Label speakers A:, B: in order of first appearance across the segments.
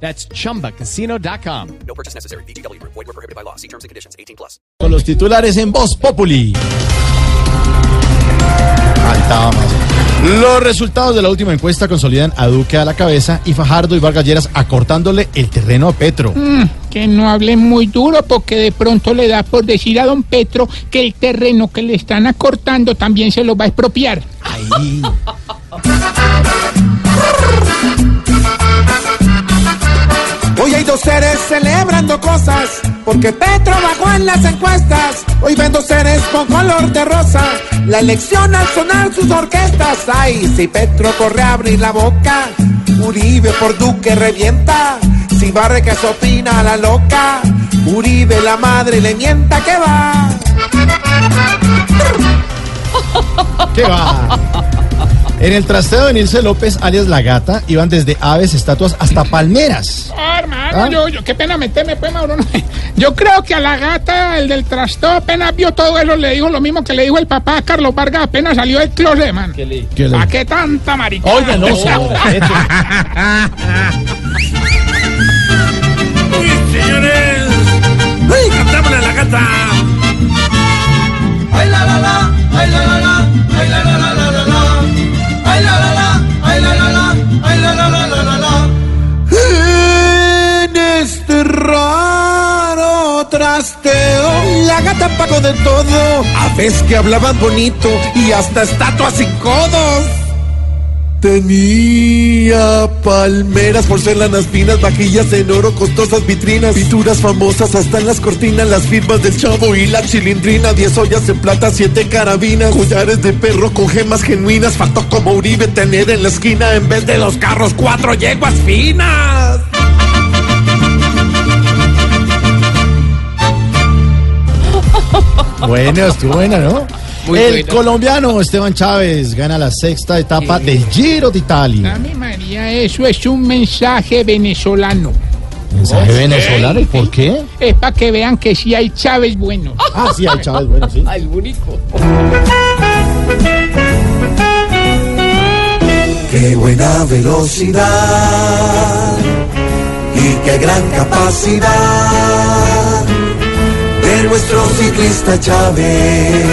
A: That's chumbacasino.com.
B: No purchase necessary. BGW. Void were prohibited by law. See terms and conditions. 18 plus.
C: Con los titulares en Voz Populi. Faltaba más. Los resultados de la última encuesta consolidan a Duque a la cabeza y Fajardo y Vargas Lleras acortándole el terreno a Petro.
D: Que no hable muy duro porque de pronto le da por decir a don Petro que el terreno que le están acortando también se lo va a expropiar.
C: Ahí.
E: Seres celebrando cosas, porque Petro bajó en las encuestas. Hoy ven dos seres con color de rosa, la elección al sonar sus orquestas. Ay, si Petro corre a abrir la boca, Uribe por Duque revienta. Si barre que se opina a la loca, Uribe la madre le mienta que va.
C: ¿Qué va? En el trasteo de Nilce López, alias La Gata, iban desde aves, estatuas hasta palmeras.
D: Ah, hermano,
C: ¿Ah?
D: yo, yo, qué pena meterme, pues, Mauro. no. Yo creo que a la gata, el del trasteo, apenas vio todo eso, le dijo lo mismo que le dijo el papá a Carlos Vargas apenas salió del closet, man.
C: ¿Qué le-
D: ¿Para qué tanta maricona?
C: Oiga, no,
E: de todo. Aves que hablaban bonito y hasta estatuas sin codos. Tenía palmeras, porcelanas finas, vajillas en oro, costosas vitrinas, pinturas famosas hasta las cortinas, las firmas del chavo y la chilindrina, diez ollas en plata, siete carabinas, collares de perro con gemas genuinas, faltó como Uribe tener en la esquina en vez de los carros cuatro yeguas finas.
C: Bueno, estuvo buena, ¿no? el colombiano Esteban Chávez gana la sexta etapa del Giro de Italia.
D: Dame María, eso es un mensaje venezolano.
C: Mensaje venezolano, ¿y por qué?
D: Es para que vean que sí hay Chávez bueno.
C: Ah, sí, hay Chávez, bueno, sí.
E: Qué buena velocidad y qué gran capacidad ciclista Chávez,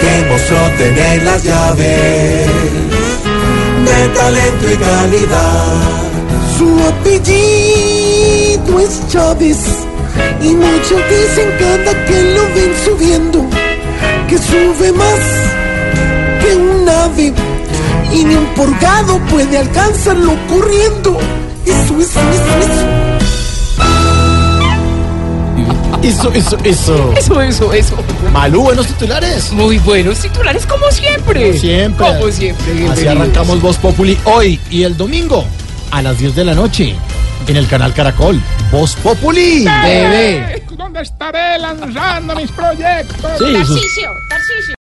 E: que mostró tener las llaves de talento y calidad. Su apellido es Chávez y muchos dicen cada que lo ven subiendo que sube más que un ave y ni un purgado puede alcanzarlo corriendo. Eso, eso, eso, eso.
C: Eso, eso, eso.
F: Eso, eso, eso.
C: Malú, buenos titulares.
F: Muy buenos titulares como siempre.
C: Siempre.
F: Como siempre.
C: Así arrancamos Voz Populi hoy y el domingo a las 10 de la noche en el canal Caracol. Voz Populi TV.
D: ¿Dónde estaré lanzando mis proyectos?
C: Sí,
F: Tarcisio, Tarcisio.